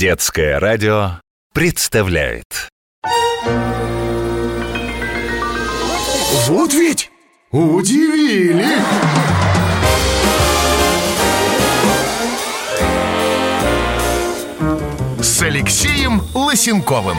Детское радио представляет Вот ведь удивили! С Алексеем Лысенковым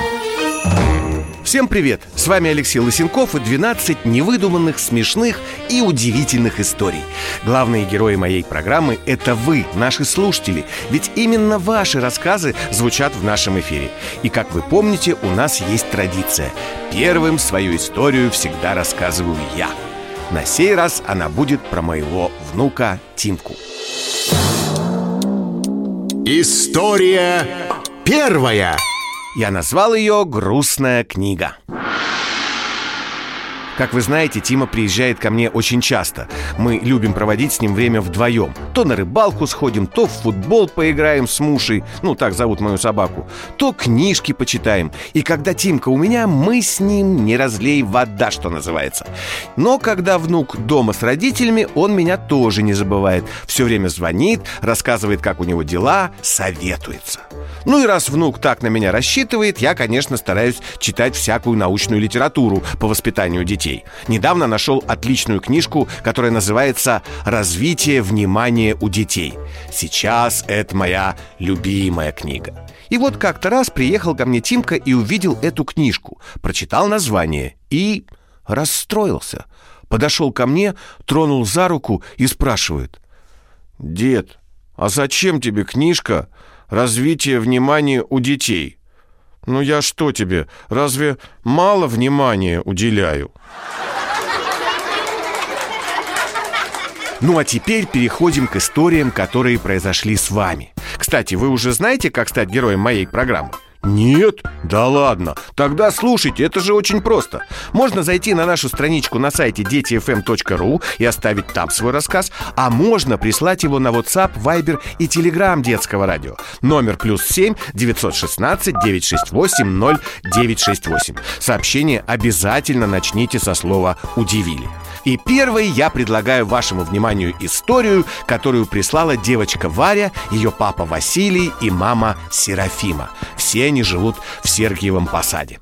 Всем привет! С вами Алексей Лысенков и 12 невыдуманных, смешных и удивительных историй. Главные герои моей программы – это вы, наши слушатели. Ведь именно ваши рассказы звучат в нашем эфире. И, как вы помните, у нас есть традиция. Первым свою историю всегда рассказываю я. На сей раз она будет про моего внука Тимку. История первая Я назвал ее «Грустная книга». Как вы знаете, Тима приезжает ко мне очень часто. Мы любим проводить с ним время вдвоем. То на рыбалку сходим, то в футбол поиграем с Мушей, ну так зовут мою собаку, то книжки почитаем. И когда Тимка у меня, мы с ним не разлей вода, что называется. Но когда внук дома с родителями, он меня тоже не забывает. Все время звонит, рассказывает, как у него дела, советуется. Ну и раз внук так на меня рассчитывает, я, конечно, стараюсь читать всякую научную литературу по воспитанию детей. Недавно нашел отличную книжку, которая называется «Развитие внимания у детей». Сейчас это моя любимая книга. И вот как-то раз приехал ко мне Тимка и увидел эту книжку, прочитал название и расстроился. Подошел ко мне, тронул за руку и спрашивает. «Дед, а зачем тебе книжка «Развитие внимания у детей»?» «Ну я что тебе, разве мало внимания уделяю?» Ну а теперь переходим к историям, которые произошли с вами. Кстати, вы уже знаете, как стать героем моей программы? Нет? Да ладно. Тогда слушайте, это же очень просто. Можно зайти на нашу страничку на сайте детифм.ру и оставить там свой рассказ, а можно прислать его на WhatsApp, Viber и Telegram детского радио. Номер плюс 7 916 968 0968. Сообщение обязательно начните со слова «удивили». И первой я предлагаю вашему вниманию историю, которую прислала девочка Варя, ее папа Василий и мама Серафима. Все они живут в Сергиевом Посаде.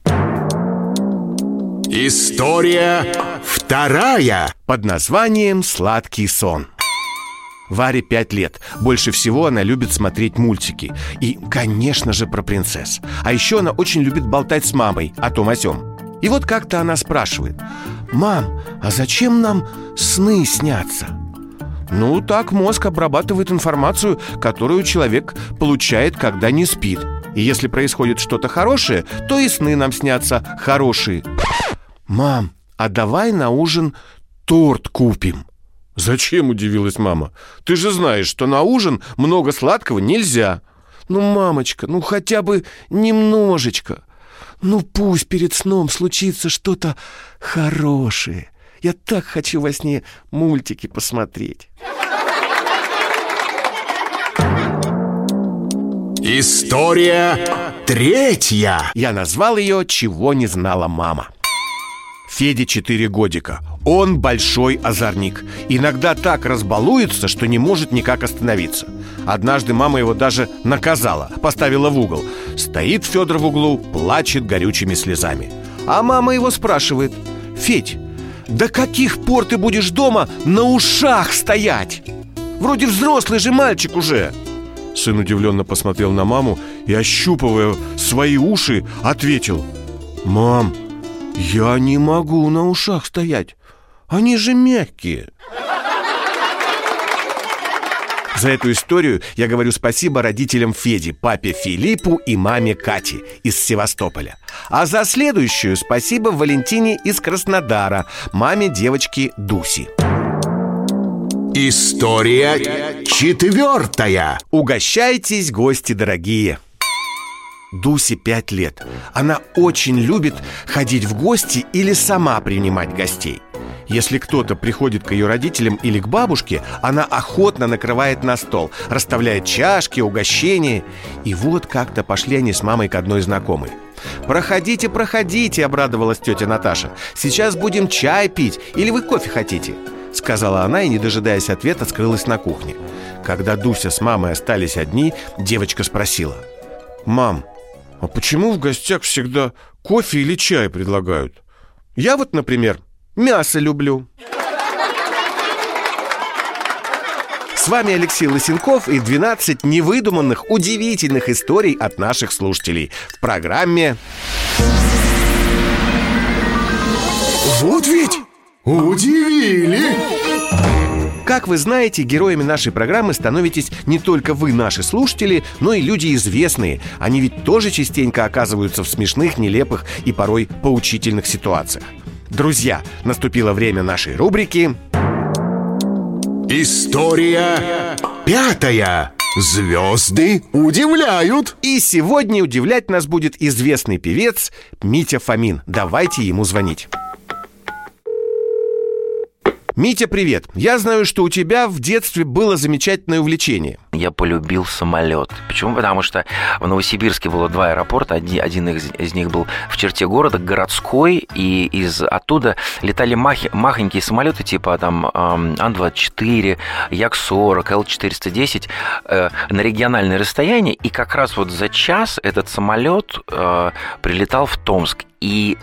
История вторая Под названием «Сладкий сон». Варе пять лет. Больше всего она любит смотреть мультики. И, конечно же, про принцесс. А еще она очень любит болтать с мамой о том о сём. И вот как-то она спрашивает «Мам, а зачем нам сны снятся?» Ну, так мозг обрабатывает информацию, которую человек получает, когда не спит И если происходит что-то хорошее, то и сны нам снятся хорошие «Мам, а давай на ужин торт купим?» «Зачем?» – удивилась мама. «Ты же знаешь, что на ужин много сладкого нельзя». «Ну, мамочка, ну хотя бы немножечко». Ну пусть перед сном случится что-то хорошее. Я так хочу во сне мультики посмотреть. История третья Я назвал ее «Чего не знала мама». Феде 4 годика. Он большой озорник. Иногда так разбалуется, что не может никак остановиться. Однажды мама его даже наказала, поставила в угол. Стоит Федор в углу, плачет горючими слезами. А мама его спрашивает, «Федь, до каких пор ты будешь дома на ушах стоять? Вроде взрослый же мальчик уже!» Сын удивленно посмотрел на маму и, ощупывая свои уши, ответил, «Мам, я не могу на ушах стоять. Они же мягкие. За эту историю я говорю спасибо родителям Феди, папе Филиппу и маме Кате из Севастополя. А за следующую спасибо Валентине из Краснодара, маме девочки Дуси. История четвертая Угощайтесь, гости дорогие! Дусе пять лет. Она очень любит ходить в гости или сама принимать гостей. Если кто-то приходит к ее родителям или к бабушке, она охотно накрывает на стол, расставляет чашки, угощения. И вот как-то пошли они с мамой к одной знакомой. «Проходите, проходите», — обрадовалась тетя Наташа. «Сейчас будем чай пить, или вы кофе хотите?» Сказала она и, не дожидаясь ответа, скрылась на кухне. Когда Дуся с мамой остались одни, девочка спросила. Мам, а почему в гостях всегда кофе или чай предлагают? Я вот, например, мясо люблю. С вами Алексей Лысенков и 12 невыдуманных, удивительных историй от наших слушателей в программе Вот ведь удивили! Как вы знаете, героями нашей программы становитесь не только вы, наши слушатели, но и люди известные. Они ведь тоже частенько оказываются в смешных, нелепых и порой поучительных ситуациях. Друзья, наступило время нашей рубрики История пятая. Звезды удивляют. И сегодня удивлять нас будет известный певец Митя Фомин. Давайте ему звонить. Митя, привет. Я знаю, что у тебя в детстве было замечательное увлечение. Я полюбил самолет. Почему? Потому что в Новосибирске было два аэропорта. Один, один из, из них был в черте города, городской, и из оттуда летали махи, махонькие самолеты типа там Ан-24, Як-40, Л-410 э, на региональное расстояние. И как раз вот за час этот самолет э, прилетал в Томск. И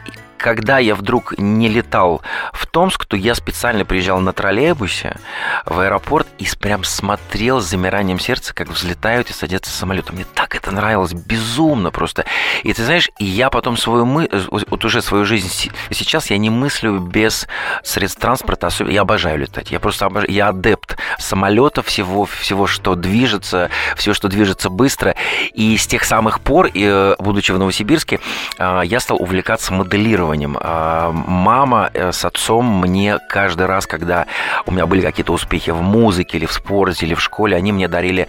когда я вдруг не летал в Томск, то я специально приезжал на троллейбусе в аэропорт и прям смотрел с замиранием сердца, как взлетают и садятся самолеты. Мне так это нравилось, безумно просто. И ты знаешь, я потом свою мы, вот уже свою жизнь сейчас я не мыслю без средств транспорта, особенно я обожаю летать. Я просто обожаю, я адепт самолетов всего, всего, что движется, все, что движется быстро. И с тех самых пор, э, будучи в Новосибирске, э, я стал увлекаться моделированием. А, мама э, с отцом мне каждый раз, когда у меня были какие-то успехи в музыке или в спорте или в школе, они мне дарили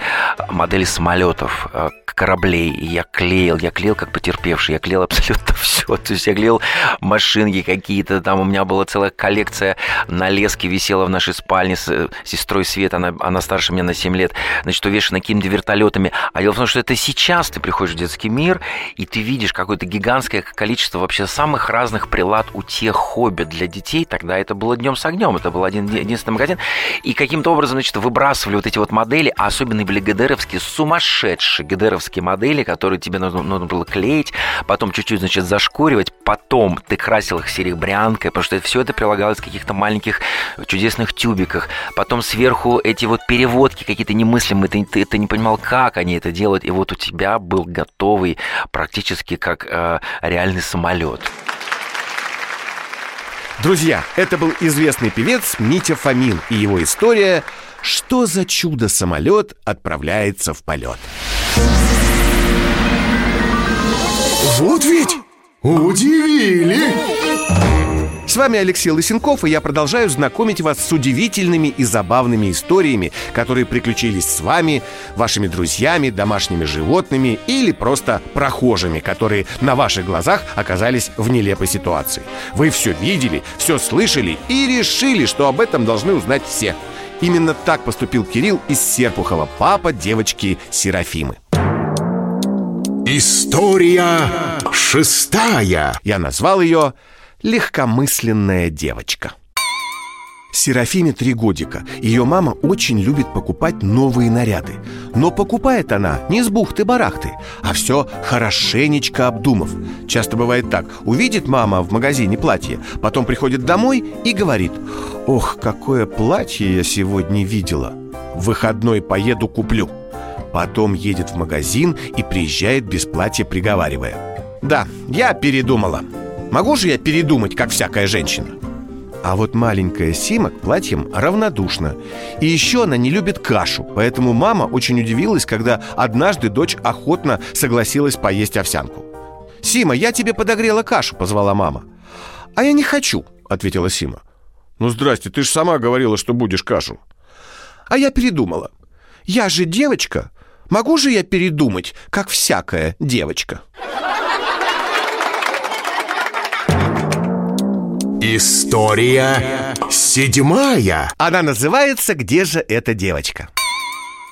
модели самолетов, э, кораблей. И я клеил, я клеил как потерпевший, я клеил абсолютно все. То есть я клеил машинки какие-то, там у меня была целая коллекция на леске висела в нашей спальне с э, сестрой Свет, она, она старше меня на 7 лет, значит, увешана какими-то вертолетами. А дело в том, что это сейчас ты приходишь в детский мир, и ты видишь какое-то гигантское количество вообще самых разных прилад у тех хобби для детей, тогда это было днем с огнем, это был один единственный магазин, и каким-то образом, значит, выбрасывали вот эти вот модели, а особенно были ГДРовские, сумасшедшие ГДРовские модели, которые тебе нужно, нужно было клеить, потом чуть-чуть, значит, зашкуривать, потом ты красил их серебрянкой, потому что все это прилагалось в каких-то маленьких чудесных тюбиках, потом сверху эти вот переводки какие-то немыслимые, ты, ты, ты не понимал, как они это делают, и вот у тебя был готовый практически как э, реальный самолет. Друзья, это был известный певец Митя Фомин и его история «Что за чудо-самолет отправляется в полет?» Вот ведь удивили! С вами Алексей Лысенков, и я продолжаю знакомить вас с удивительными и забавными историями, которые приключились с вами, вашими друзьями, домашними животными или просто прохожими, которые на ваших глазах оказались в нелепой ситуации. Вы все видели, все слышали и решили, что об этом должны узнать все. Именно так поступил Кирилл из Серпухова, папа девочки Серафимы. История шестая. Я назвал ее легкомысленная девочка. Серафиме три годика. Ее мама очень любит покупать новые наряды. Но покупает она не с бухты-барахты, а все хорошенечко обдумав. Часто бывает так. Увидит мама в магазине платье, потом приходит домой и говорит «Ох, какое платье я сегодня видела! В выходной поеду куплю». Потом едет в магазин и приезжает без платья, приговаривая «Да, я передумала». Могу же я передумать, как всякая женщина? А вот маленькая Сима к платьям равнодушна. И еще она не любит кашу, поэтому мама очень удивилась, когда однажды дочь охотно согласилась поесть овсянку. «Сима, я тебе подогрела кашу», — позвала мама. «А я не хочу», — ответила Сима. «Ну, здрасте, ты же сама говорила, что будешь кашу». «А я передумала. Я же девочка. Могу же я передумать, как всякая девочка?» История седьмая. Она называется «Где же эта девочка?»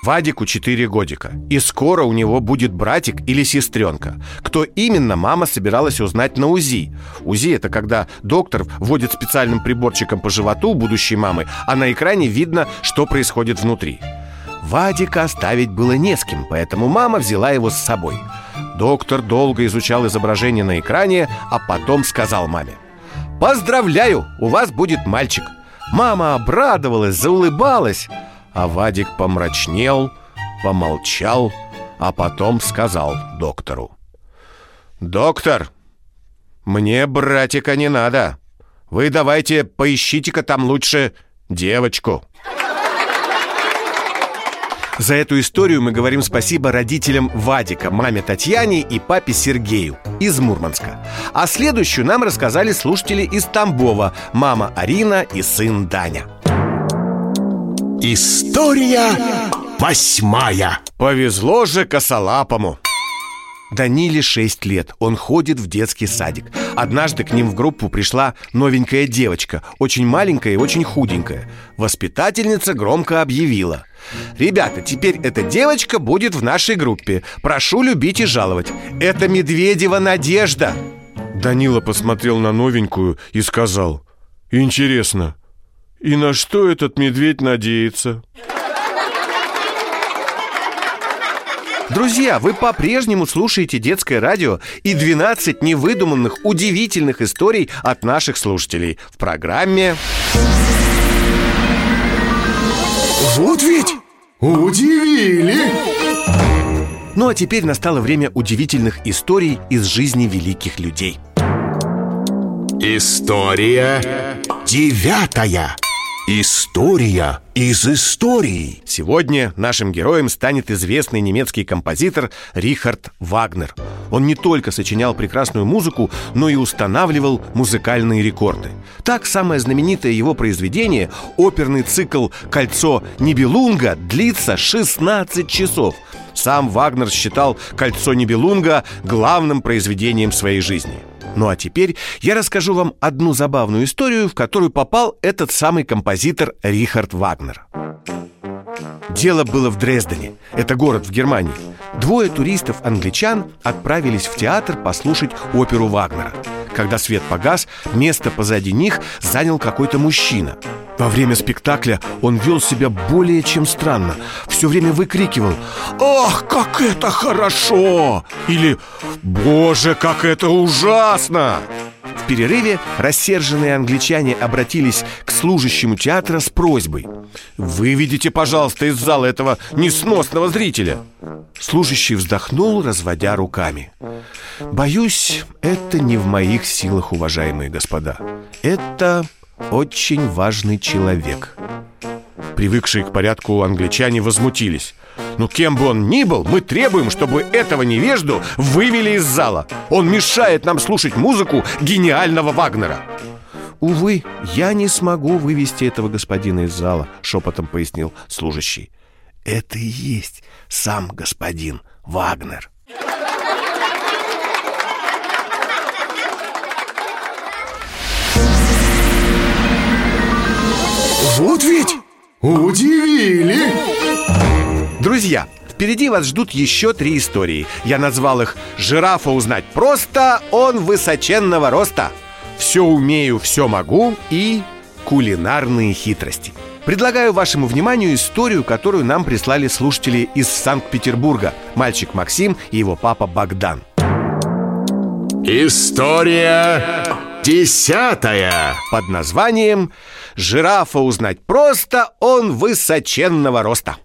Вадику 4 годика, и скоро у него будет братик или сестренка. Кто именно, мама собиралась узнать на УЗИ. УЗИ – это когда доктор вводит специальным приборчиком по животу будущей мамы, а на экране видно, что происходит внутри. Вадика оставить было не с кем, поэтому мама взяла его с собой – Доктор долго изучал изображение на экране, а потом сказал маме «Поздравляю, у вас будет мальчик!» Мама обрадовалась, заулыбалась, а Вадик помрачнел, помолчал, а потом сказал доктору «Доктор, мне братика не надо. Вы давайте поищите-ка там лучше девочку». За эту историю мы говорим спасибо родителям Вадика, маме Татьяне и папе Сергею из Мурманска. А следующую нам рассказали слушатели из Тамбова, мама Арина и сын Даня. История восьмая. Повезло же косолапому. Даниле 6 лет, он ходит в детский садик Однажды к ним в группу пришла новенькая девочка Очень маленькая и очень худенькая Воспитательница громко объявила Ребята, теперь эта девочка будет в нашей группе. Прошу любить и жаловать. Это Медведева Надежда. Данила посмотрел на новенькую и сказал Интересно, и на что этот медведь надеется? Друзья, вы по-прежнему слушаете детское радио и 12 невыдуманных, удивительных историй от наших слушателей в программе Вот ведь удивили! Ну а теперь настало время удивительных историй из жизни великих людей. История девятая. История из истории. Сегодня нашим героем станет известный немецкий композитор Рихард Вагнер. Он не только сочинял прекрасную музыку, но и устанавливал музыкальные рекорды. Так, самое знаменитое его произведение, оперный цикл «Кольцо Нибелунга» длится 16 часов. Сам Вагнер считал «Кольцо Нибелунга» главным произведением своей жизни – ну а теперь я расскажу вам одну забавную историю, в которую попал этот самый композитор Рихард Вагнер. Дело было в Дрездене. Это город в Германии. Двое туристов-англичан отправились в театр послушать оперу Вагнера. Когда свет погас, место позади них занял какой-то мужчина. Во время спектакля он вел себя более чем странно. Все время выкрикивал «Ах, как это хорошо!» Или «Боже, как это ужасно!» В перерыве рассерженные англичане обратились к служащему театра с просьбой «Выведите, пожалуйста, из зала этого несносного зрителя!» Служащий вздохнул, разводя руками «Боюсь, это не в моих силах, уважаемые господа. Это очень важный человек». Привыкшие к порядку англичане возмутились ну, кем бы он ни был, мы требуем, чтобы этого невежду вывели из зала. Он мешает нам слушать музыку гениального Вагнера. Увы, я не смогу вывести этого господина из зала, шепотом пояснил служащий. Это и есть сам господин Вагнер. Вот ведь удивили! Друзья, впереди вас ждут еще три истории. Я назвал их «Жирафа узнать просто, он высоченного роста», «Все умею, все могу» и «Кулинарные хитрости». Предлагаю вашему вниманию историю, которую нам прислали слушатели из Санкт-Петербурга Мальчик Максим и его папа Богдан История десятая Под названием «Жирафа узнать просто, он высоченного роста»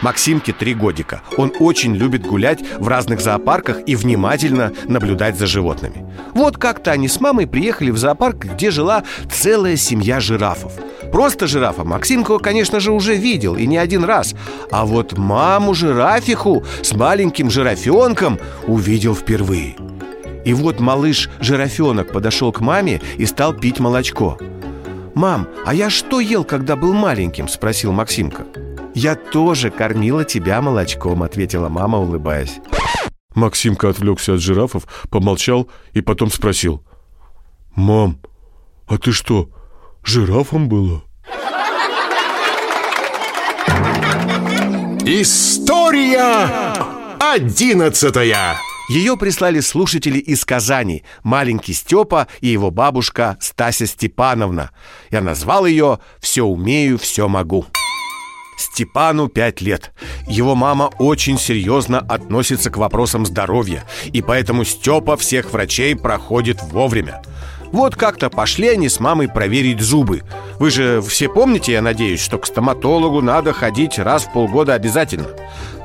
Максимке три годика. Он очень любит гулять в разных зоопарках и внимательно наблюдать за животными. Вот как-то они с мамой приехали в зоопарк, где жила целая семья жирафов. Просто жирафа Максимка, конечно же, уже видел и не один раз. А вот маму жирафиху с маленьким жирафенком увидел впервые. И вот малыш-жирафенок подошел к маме и стал пить молочко. «Мам, а я что ел, когда был маленьким?» – спросил Максимка. «Я тоже кормила тебя молочком», — ответила мама, улыбаясь. Максимка отвлекся от жирафов, помолчал и потом спросил. «Мам, а ты что, жирафом была?» История одиннадцатая Ее прислали слушатели из Казани Маленький Степа и его бабушка Стася Степановна Я назвал ее «Все умею, все могу» Степану 5 лет. Его мама очень серьезно относится к вопросам здоровья, и поэтому Степа всех врачей проходит вовремя. Вот как-то пошли они с мамой проверить зубы. Вы же все помните, я надеюсь, что к стоматологу надо ходить раз в полгода обязательно.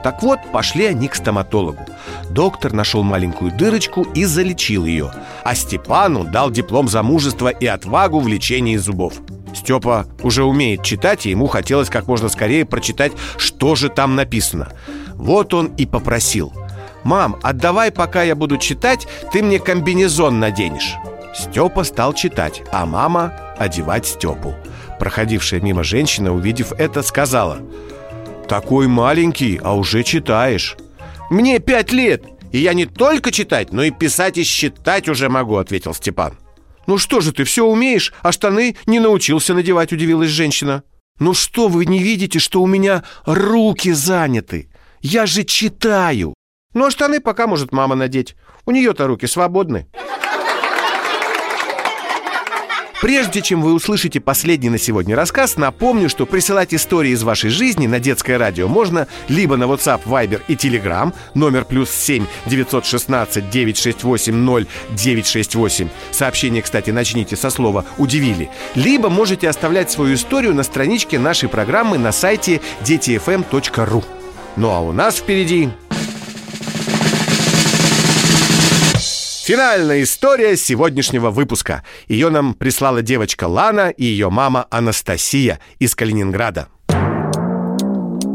Так вот, пошли они к стоматологу. Доктор нашел маленькую дырочку и залечил ее. А Степану дал диплом замужества и отвагу в лечении зубов. Степа уже умеет читать, и ему хотелось как можно скорее прочитать, что же там написано. Вот он и попросил. «Мам, отдавай, пока я буду читать, ты мне комбинезон наденешь». Степа стал читать, а мама одевать Степу. Проходившая мимо женщина, увидев это, сказала «Такой маленький, а уже читаешь». «Мне пять лет, и я не только читать, но и писать и считать уже могу», — ответил Степан. «Ну что же ты, все умеешь, а штаны не научился надевать», — удивилась женщина. «Ну что вы не видите, что у меня руки заняты? Я же читаю!» «Ну а штаны пока может мама надеть. У нее-то руки свободны». Прежде чем вы услышите последний на сегодня рассказ, напомню, что присылать истории из вашей жизни на детское радио можно либо на WhatsApp, Viber и Telegram, номер плюс 7 916 968 0968. Сообщение, кстати, начните со слова «удивили». Либо можете оставлять свою историю на страничке нашей программы на сайте детифм.ру. Ну а у нас впереди Финальная история сегодняшнего выпуска. Ее нам прислала девочка Лана и ее мама Анастасия из Калининграда.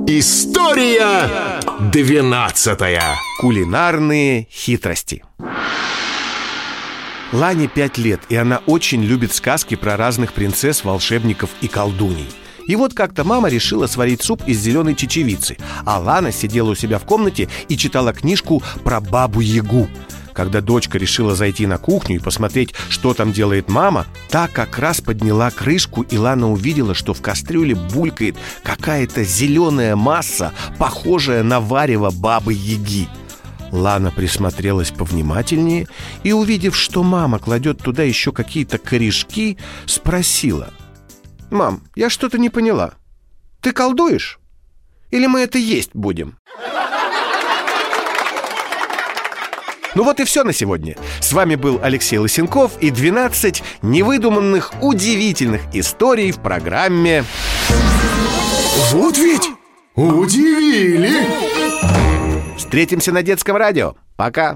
История двенадцатая. Кулинарные хитрости. Лане пять лет, и она очень любит сказки про разных принцесс, волшебников и колдуней. И вот как-то мама решила сварить суп из зеленой чечевицы, а Лана сидела у себя в комнате и читала книжку про бабу-ягу. Когда дочка решила зайти на кухню и посмотреть, что там делает мама, та как раз подняла крышку, и Лана увидела, что в кастрюле булькает какая-то зеленая масса, похожая на варево бабы-яги. Лана присмотрелась повнимательнее и, увидев, что мама кладет туда еще какие-то корешки, спросила. «Мам, я что-то не поняла. Ты колдуешь? Или мы это есть будем?» Ну вот и все на сегодня. С вами был Алексей Лысенков и 12 невыдуманных удивительных историй в программе Вот ведь удивили! «Встретимся на детском радио». Пока!